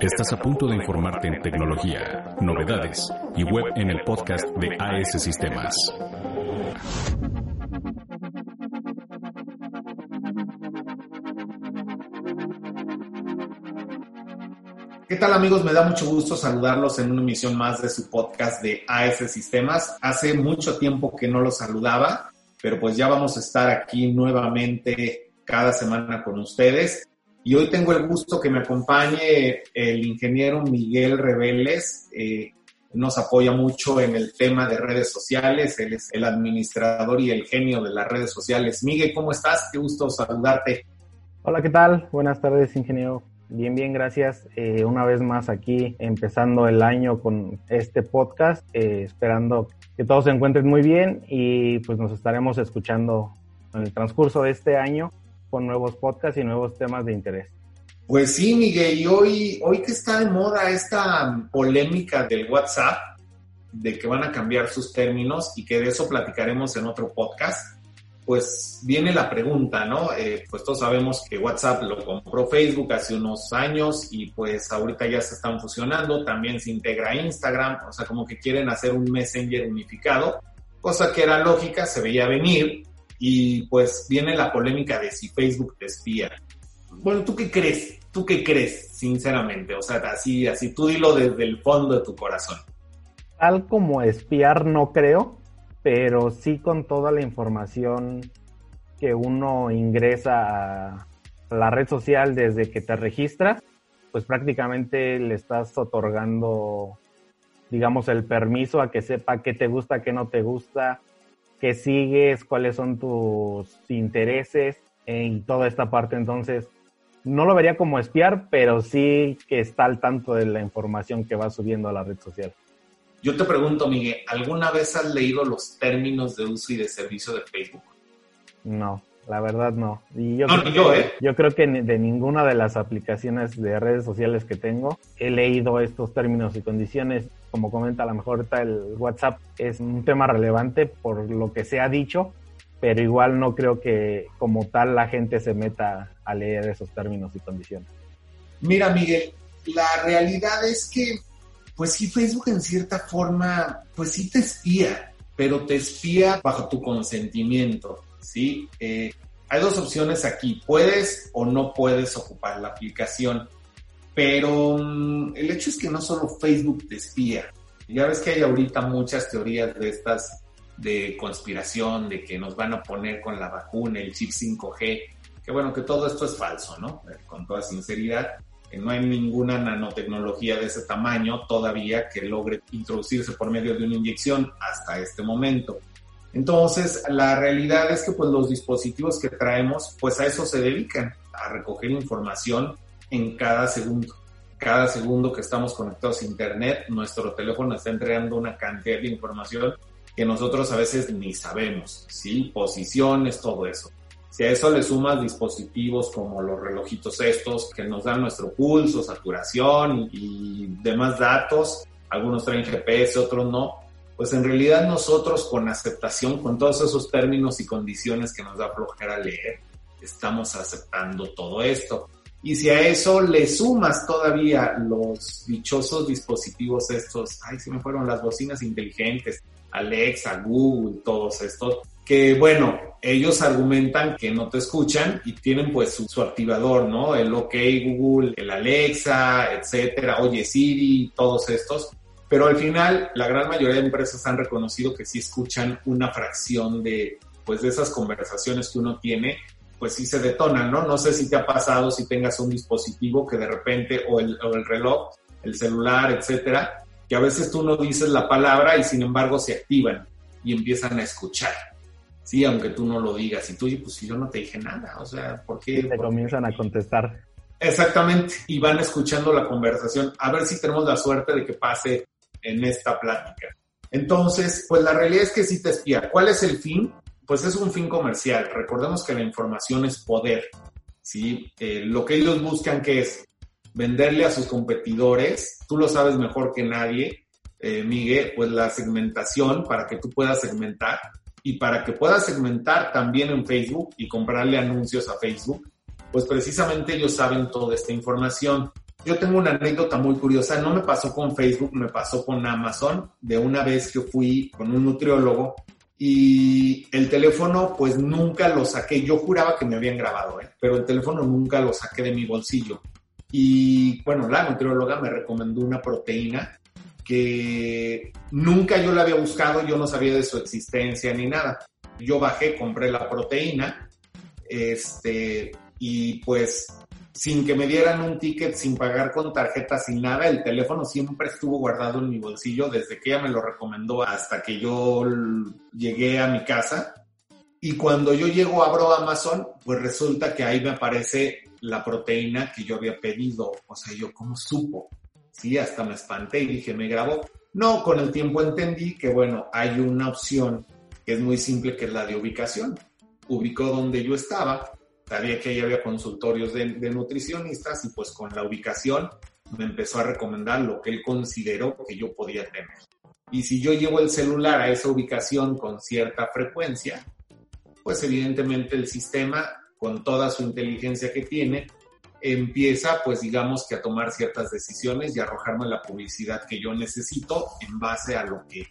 Estás a punto de informarte en tecnología, novedades y web en el podcast de AS Sistemas. ¿Qué tal amigos? Me da mucho gusto saludarlos en una emisión más de su podcast de AS Sistemas. Hace mucho tiempo que no los saludaba, pero pues ya vamos a estar aquí nuevamente cada semana con ustedes. Y hoy tengo el gusto que me acompañe el ingeniero Miguel Reveles. Eh, nos apoya mucho en el tema de redes sociales. Él es el administrador y el genio de las redes sociales. Miguel, ¿cómo estás? Qué gusto saludarte. Hola, ¿qué tal? Buenas tardes, ingeniero. Bien, bien, gracias. Eh, una vez más aquí empezando el año con este podcast, eh, esperando que todos se encuentren muy bien y pues nos estaremos escuchando en el transcurso de este año con nuevos podcasts y nuevos temas de interés. Pues sí, Miguel, y hoy, hoy que está de moda esta polémica del WhatsApp, de que van a cambiar sus términos y que de eso platicaremos en otro podcast, pues viene la pregunta, ¿no? Eh, pues todos sabemos que WhatsApp lo compró Facebook hace unos años y pues ahorita ya se están fusionando, también se integra Instagram, o sea, como que quieren hacer un Messenger unificado, cosa que era lógica, se veía venir y pues viene la polémica de si Facebook te espía. Bueno, ¿tú qué crees? ¿Tú qué crees, sinceramente? O sea, así, así, tú dilo desde el fondo de tu corazón. Tal como espiar no creo, pero sí con toda la información que uno ingresa a la red social desde que te registras, pues prácticamente le estás otorgando, digamos, el permiso a que sepa qué te gusta, qué no te gusta, qué sigues, cuáles son tus intereses en toda esta parte. Entonces, no lo vería como espiar, pero sí que está al tanto de la información que va subiendo a la red social. Yo te pregunto, Miguel, ¿alguna vez has leído los términos de uso y de servicio de Facebook? No, la verdad no. Y yo, no, creo, yo, ¿eh? yo creo que de ninguna de las aplicaciones de redes sociales que tengo he leído estos términos y condiciones. Como comenta, a lo mejor el WhatsApp es un tema relevante por lo que se ha dicho, pero igual no creo que como tal la gente se meta a leer esos términos y condiciones. Mira, Miguel, la realidad es que pues sí, Facebook en cierta forma, pues sí te espía, pero te espía bajo tu consentimiento, ¿sí? Eh, hay dos opciones aquí, puedes o no puedes ocupar la aplicación, pero um, el hecho es que no solo Facebook te espía, ya ves que hay ahorita muchas teorías de estas de conspiración, de que nos van a poner con la vacuna, el chip 5G, que bueno, que todo esto es falso, ¿no? Con toda sinceridad no hay ninguna nanotecnología de ese tamaño todavía que logre introducirse por medio de una inyección hasta este momento. Entonces, la realidad es que pues los dispositivos que traemos, pues a eso se dedican, a recoger información en cada segundo. Cada segundo que estamos conectados a Internet, nuestro teléfono está entregando una cantidad de información que nosotros a veces ni sabemos, ¿sí? Posiciones, todo eso. Si a eso le sumas dispositivos como los relojitos estos que nos dan nuestro pulso, saturación y demás datos, algunos traen GPS, otros no, pues en realidad nosotros con aceptación, con todos esos términos y condiciones que nos da flojera leer, estamos aceptando todo esto. Y si a eso le sumas todavía los dichosos dispositivos estos, ay, se me fueron las bocinas inteligentes, Alexa, Google, todos estos, que bueno, ellos argumentan que no te escuchan y tienen pues su, su, activador, ¿no? El OK Google, el Alexa, etcétera, Oye Siri, todos estos. Pero al final, la gran mayoría de empresas han reconocido que sí escuchan una fracción de, pues, de esas conversaciones que uno tiene, pues sí se detonan, ¿no? No sé si te ha pasado, si tengas un dispositivo que de repente, o el, o el reloj, el celular, etcétera, que a veces tú no dices la palabra y sin embargo se activan y empiezan a escuchar. Sí, aunque tú no lo digas. Y tú, pues si yo no te dije nada, o sea, ¿por qué? te ¿Por comienzan a contestar. Exactamente, y van escuchando la conversación. A ver si tenemos la suerte de que pase en esta plática. Entonces, pues la realidad es que sí te espía. ¿Cuál es el fin? Pues es un fin comercial. Recordemos que la información es poder. ¿sí? Eh, lo que ellos buscan que es venderle a sus competidores, tú lo sabes mejor que nadie, eh, Miguel, pues la segmentación para que tú puedas segmentar y para que puedas segmentar también en Facebook y comprarle anuncios a Facebook, pues precisamente ellos saben toda esta información. Yo tengo una anécdota muy curiosa, no me pasó con Facebook, me pasó con Amazon, de una vez que fui con un nutriólogo y el teléfono pues nunca lo saqué, yo juraba que me habían grabado, ¿eh? pero el teléfono nunca lo saqué de mi bolsillo. Y bueno, la nutrióloga me recomendó una proteína que nunca yo la había buscado, yo no sabía de su existencia ni nada. Yo bajé, compré la proteína, este, y pues sin que me dieran un ticket, sin pagar con tarjeta, sin nada, el teléfono siempre estuvo guardado en mi bolsillo desde que ella me lo recomendó hasta que yo llegué a mi casa. Y cuando yo llego, abro Amazon, pues resulta que ahí me aparece la proteína que yo había pedido. O sea, yo, ¿cómo supo? Sí, hasta me espanté y dije, ¿me grabó? No, con el tiempo entendí que, bueno, hay una opción que es muy simple, que es la de ubicación. Ubicó donde yo estaba, sabía que ahí había consultorios de, nutricionistas y pues con la ubicación me empezó a recomendar lo que él consideró que yo podía tener. Y si yo llevo el celular a esa ubicación con cierta frecuencia, pues evidentemente el sistema, con toda su inteligencia que tiene, empieza pues digamos que a tomar ciertas decisiones y arrojarme la publicidad que yo necesito en base a lo que,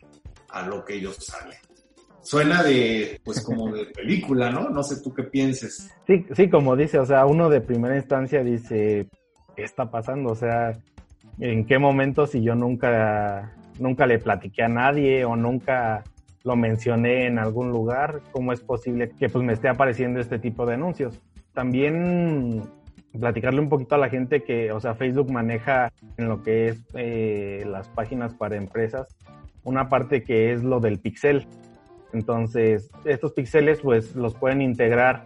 a lo que ellos saben suena de, pues como de película, ¿no? No sé tú qué pienses. Sí, sí, como dice, o sea, uno de primera instancia dice, ¿qué está pasando? O sea, ¿en qué momento si yo nunca, nunca le platiqué a nadie o nunca lo mencioné en algún lugar, cómo es posible que pues me esté apareciendo este tipo de anuncios? También platicarle un poquito a la gente que, o sea, Facebook maneja en lo que es eh, las páginas para empresas una parte que es lo del pixel. Entonces, estos píxeles pues los pueden integrar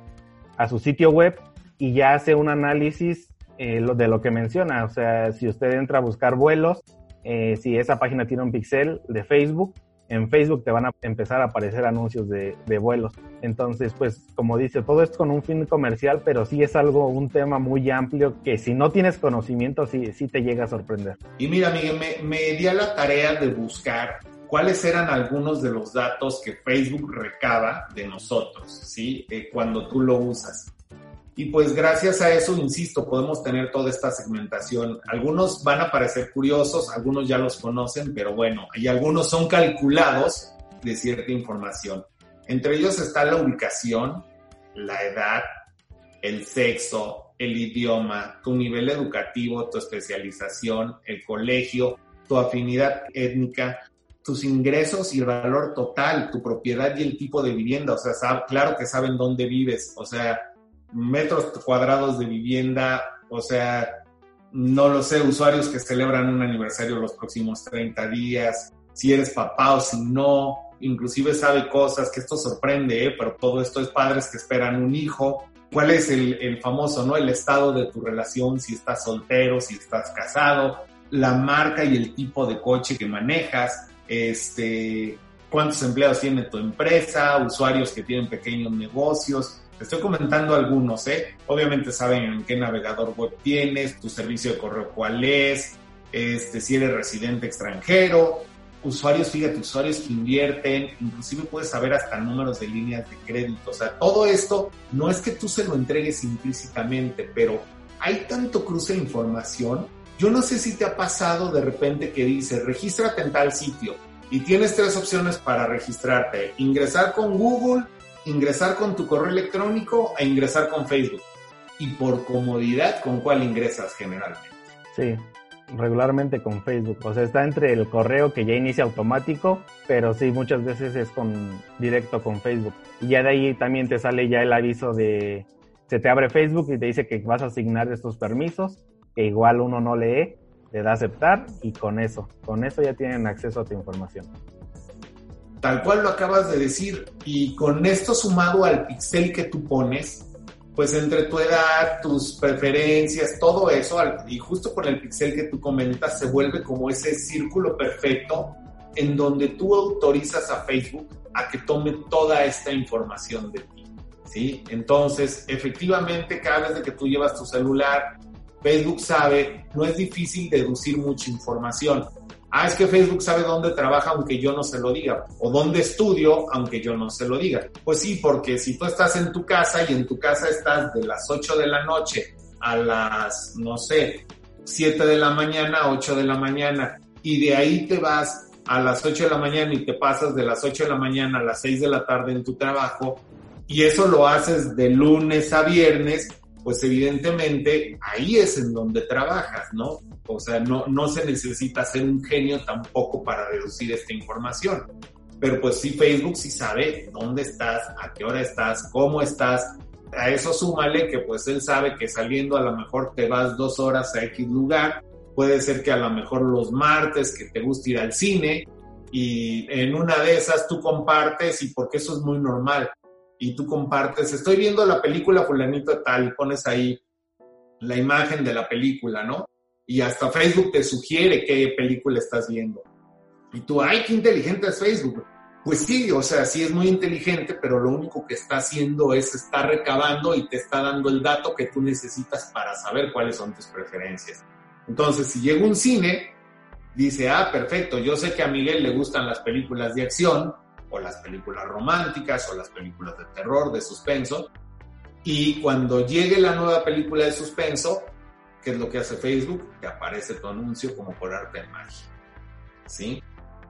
a su sitio web y ya hace un análisis eh, de lo que menciona. O sea, si usted entra a buscar vuelos, eh, si esa página tiene un pixel de Facebook, en Facebook te van a empezar a aparecer anuncios de, vuelos. Entonces, pues, como dice, todo esto con un fin comercial, pero sí es algo, un tema muy amplio que si no tienes conocimiento, sí, sí te llega a sorprender. Y mira, Miguel, me, me di a la tarea de buscar cuáles eran algunos de los datos que Facebook recaba de nosotros, ¿sí? Eh, cuando tú lo usas. Y pues gracias a eso, insisto, podemos tener toda esta segmentación. Algunos van a parecer curiosos, algunos ya los conocen, pero bueno, y algunos son calculados de cierta información. Entre ellos está la ubicación, la edad, el sexo, el idioma, tu nivel educativo, tu especialización, el colegio, tu afinidad étnica, tus ingresos y el valor total, tu propiedad y el tipo de vivienda. O sea, claro que saben dónde vives, o sea, metros cuadrados de vivienda, o sea, no lo sé, usuarios que celebran un aniversario los próximos 30 días, si eres papá o si no, inclusive sabe cosas que esto sorprende, ¿eh? pero todo esto es padres que esperan un hijo. ¿Cuál es el, el famoso, no? El estado de tu relación, si estás soltero, si estás casado, la marca y el tipo de coche que manejas, este, cuántos empleados tiene tu empresa, usuarios que tienen pequeños negocios. Te estoy comentando algunos, ¿eh? Obviamente saben en qué navegador web tienes, tu servicio de correo cuál es, este, si eres residente extranjero, usuarios, fíjate, usuarios que invierten, inclusive puedes saber hasta números de líneas de crédito. O sea, todo esto no es que tú se lo entregues implícitamente, pero hay tanto cruce de información yo no sé si te ha pasado de repente que dice, regístrate en tal sitio y tienes tres opciones para registrarte. Ingresar con Google, ingresar con tu correo electrónico e ingresar con Facebook. Y por comodidad, ¿con cuál ingresas generalmente? Sí, regularmente con Facebook. O sea, está entre el correo que ya inicia automático, pero sí, muchas veces es con directo con Facebook. Y ya de ahí también te sale ya el aviso de, se te abre Facebook y te dice que vas a asignar estos permisos que igual uno no lee, le da aceptar y con eso, con eso ya tienen acceso a tu información. Tal cual lo acabas de decir, y con esto sumado al pixel que tú pones, pues entre tu edad, tus preferencias, todo eso, y justo con el pixel que tú comentas, se vuelve como ese círculo perfecto en donde tú autorizas a Facebook a que tome toda esta información de ti. ¿sí? Entonces, efectivamente, cada vez que tú llevas tu celular, Facebook sabe, no es difícil deducir mucha información. Ah, es que Facebook sabe dónde trabaja aunque yo no se lo diga, o dónde estudio aunque yo no se lo diga. Pues sí, porque si tú estás en tu casa y en tu casa estás de las 8 de la noche a las, no sé, 7 de la mañana, 8 de la mañana, y de ahí te vas a las 8 de la mañana y te pasas de las 8 de la mañana a las 6 de la tarde en tu trabajo, y eso lo haces de lunes a viernes, pues evidentemente ahí es en donde trabajas, ¿no? O sea, no, no se necesita ser un genio tampoco para deducir esta información. Pero pues sí, Facebook sí sabe dónde estás, a qué hora estás, cómo estás. A eso súmale que pues él sabe que saliendo a lo mejor te vas dos horas a X lugar. Puede ser que a lo mejor los martes que te gusta ir al cine y en una de esas tú compartes y porque eso es muy normal y tú compartes, estoy viendo la película fulanito tal, pones ahí la imagen de la película, ¿no? Y hasta Facebook te sugiere qué película estás viendo. Y tú, ay, qué inteligente es Facebook. Pues sí, o sea, sí es muy inteligente, pero lo único que está haciendo es estar recabando y te está dando el dato que tú necesitas para saber cuáles son tus preferencias. Entonces, si llega un cine, dice, ah, perfecto, yo sé que a Miguel le gustan las películas de acción, o las películas románticas o las películas de terror, de suspenso. Y cuando llegue la nueva película de suspenso, ¿qué es lo que hace Facebook? Te aparece tu anuncio como por arte de magia. ¿Sí?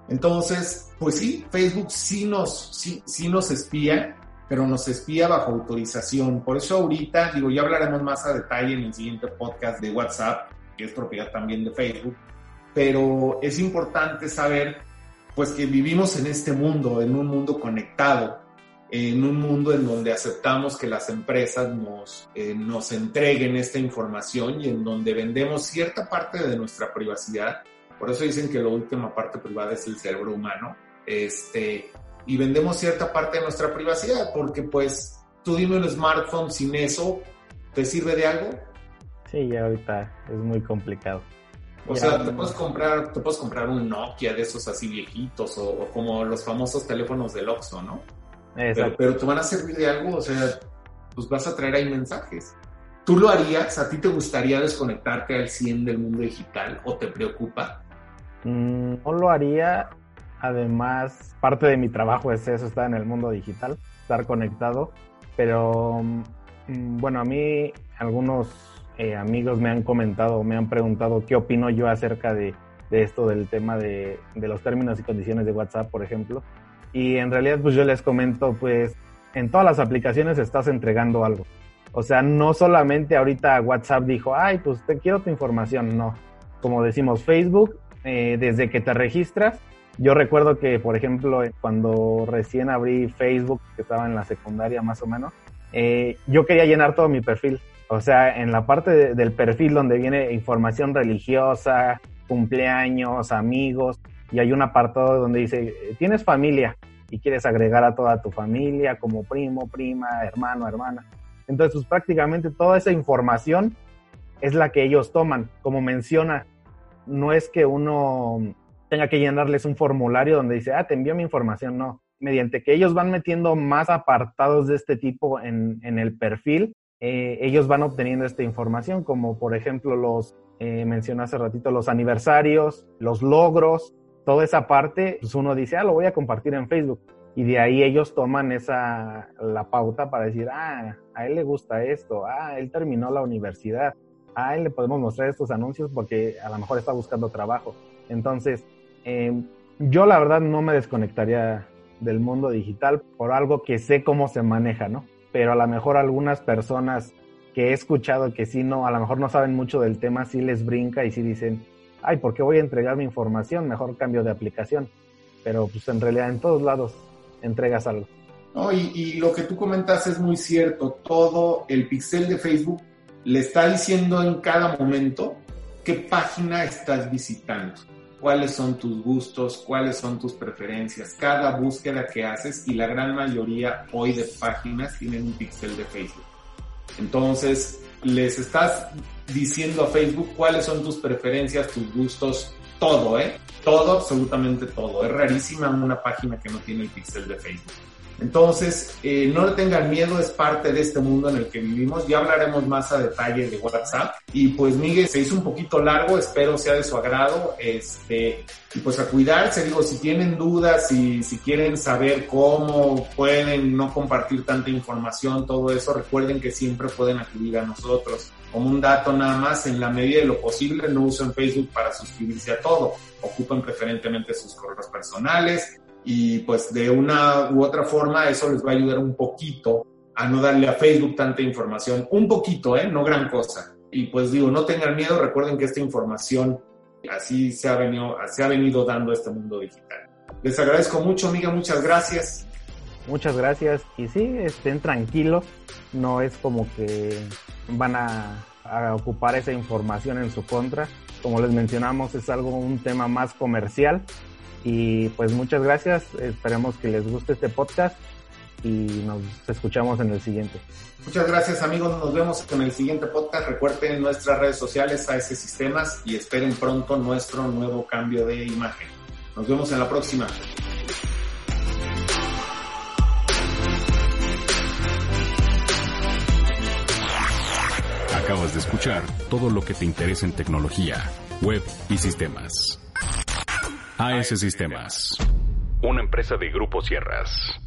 Entonces, pues sí, Facebook sí nos, sí, sí nos espía, pero nos espía bajo autorización. Por eso ahorita, digo, ya hablaremos más a detalle en el siguiente podcast de WhatsApp, que es propiedad también de Facebook, pero es importante saber pues que vivimos en este mundo, en un mundo conectado, en un mundo en donde aceptamos que las empresas nos, eh, nos entreguen esta información y en donde vendemos cierta parte de nuestra privacidad. Por eso dicen que la última parte privada es el cerebro humano. Este, y vendemos cierta parte de nuestra privacidad, porque pues tú dime un smartphone sin eso, ¿te sirve de algo? Sí, ya ahorita es muy complicado. O sea, te puedes comprar, te puedes comprar un Nokia de esos así viejitos o, como los famosos teléfonos del Oxxo, ¿no? Pero, pero, te van a servir de algo, o sea, pues vas a traer ahí mensajes. ¿Tú lo harías? ¿A ti te gustaría desconectarte al 100 del mundo digital o te preocupa? Mm, no lo haría. Además, parte de mi trabajo es eso, estar en el mundo digital, estar conectado. Pero, mm, bueno, a mí algunos eh, amigos me han comentado, me han preguntado qué opino yo acerca de, esto del tema de, los términos y condiciones de WhatsApp, por ejemplo. Y en realidad, pues yo les comento, pues en todas las aplicaciones estás entregando algo. O sea, no solamente ahorita WhatsApp dijo, ay, pues te quiero tu información, no. Como decimos, Facebook, eh, desde que te registras, yo recuerdo que, por ejemplo, cuando recién abrí Facebook, que estaba en la secundaria más o menos, eh, yo quería llenar todo mi perfil. O sea, en la parte del perfil donde viene información religiosa, cumpleaños, amigos, y hay un apartado donde dice, tienes familia y quieres agregar a toda tu familia como primo, prima, hermano, hermana. Entonces, pues prácticamente toda esa información es la que ellos toman. Como menciona, no es que uno tenga que llenarles un formulario donde dice, ah, te envío mi información, no. Mediante que ellos van metiendo más apartados de este tipo en, en el perfil, eh, ellos van obteniendo esta información, como por ejemplo los, eh, mencioné hace ratito, los aniversarios, los logros, toda esa parte, pues uno dice, ah, lo voy a compartir en Facebook. Y de ahí ellos toman esa, la pauta para decir, ah, a él le gusta esto, ah, él terminó la universidad, a él le podemos mostrar estos anuncios porque a lo mejor está buscando trabajo. Entonces, em, yo la verdad no me desconectaría del mundo digital por algo que sé cómo se maneja, ¿no? Pero a lo mejor algunas personas que he escuchado que sí no, a lo mejor no saben mucho del tema, sí les brinca y sí dicen, ay, ¿por qué voy a entregar mi información? Mejor cambio de aplicación. Pero pues en realidad en todos lados entregas algo. No, y, y lo que tú comentas es muy cierto. Todo el pixel de Facebook le está diciendo en cada momento qué página estás visitando cuáles son tus gustos, cuáles son tus preferencias, cada búsqueda que haces y la gran mayoría hoy de páginas tienen un pixel de Facebook. Entonces, les estás diciendo a Facebook cuáles son tus preferencias, tus gustos, todo, ¿eh? Todo, absolutamente todo. Es rarísima una página que no tiene el pixel de Facebook. Entonces, eh, no le tengan miedo, es parte de este mundo en el que vivimos. Ya hablaremos más a detalle de WhatsApp. Y pues Miguel se hizo un poquito largo, espero sea de su agrado. Este, y pues a cuidarse, digo, si tienen dudas, y si quieren saber cómo pueden no compartir tanta información, todo eso, recuerden que siempre pueden acudir a nosotros. Como un dato nada más, en la medida de lo posible, no usen Facebook para suscribirse a todo. Ocupen preferentemente sus correos personales, y pues de una u otra forma eso les va a ayudar un poquito a no darle a Facebook tanta información, un poquito, ¿eh? No gran cosa. Y pues digo, no tengan miedo, recuerden que esta información así se ha venido, se ha venido dando este mundo digital. Les agradezco mucho, amiga, muchas gracias. Muchas gracias y sí, estén tranquilos, no es como que van a, a ocupar esa información en su contra. Como les mencionamos, es algo, un tema más comercial, y pues muchas gracias, esperemos que les guste este podcast y nos escuchamos en el siguiente. Muchas gracias amigos, nos vemos en el siguiente podcast. Recuerden nuestras redes sociales AS Sistemas y esperen pronto nuestro nuevo cambio de imagen. Nos vemos en la próxima. Acabas de escuchar todo lo que te interesa en tecnología, web y sistemas. AS Sistemas. Una empresa de Grupo Sierras.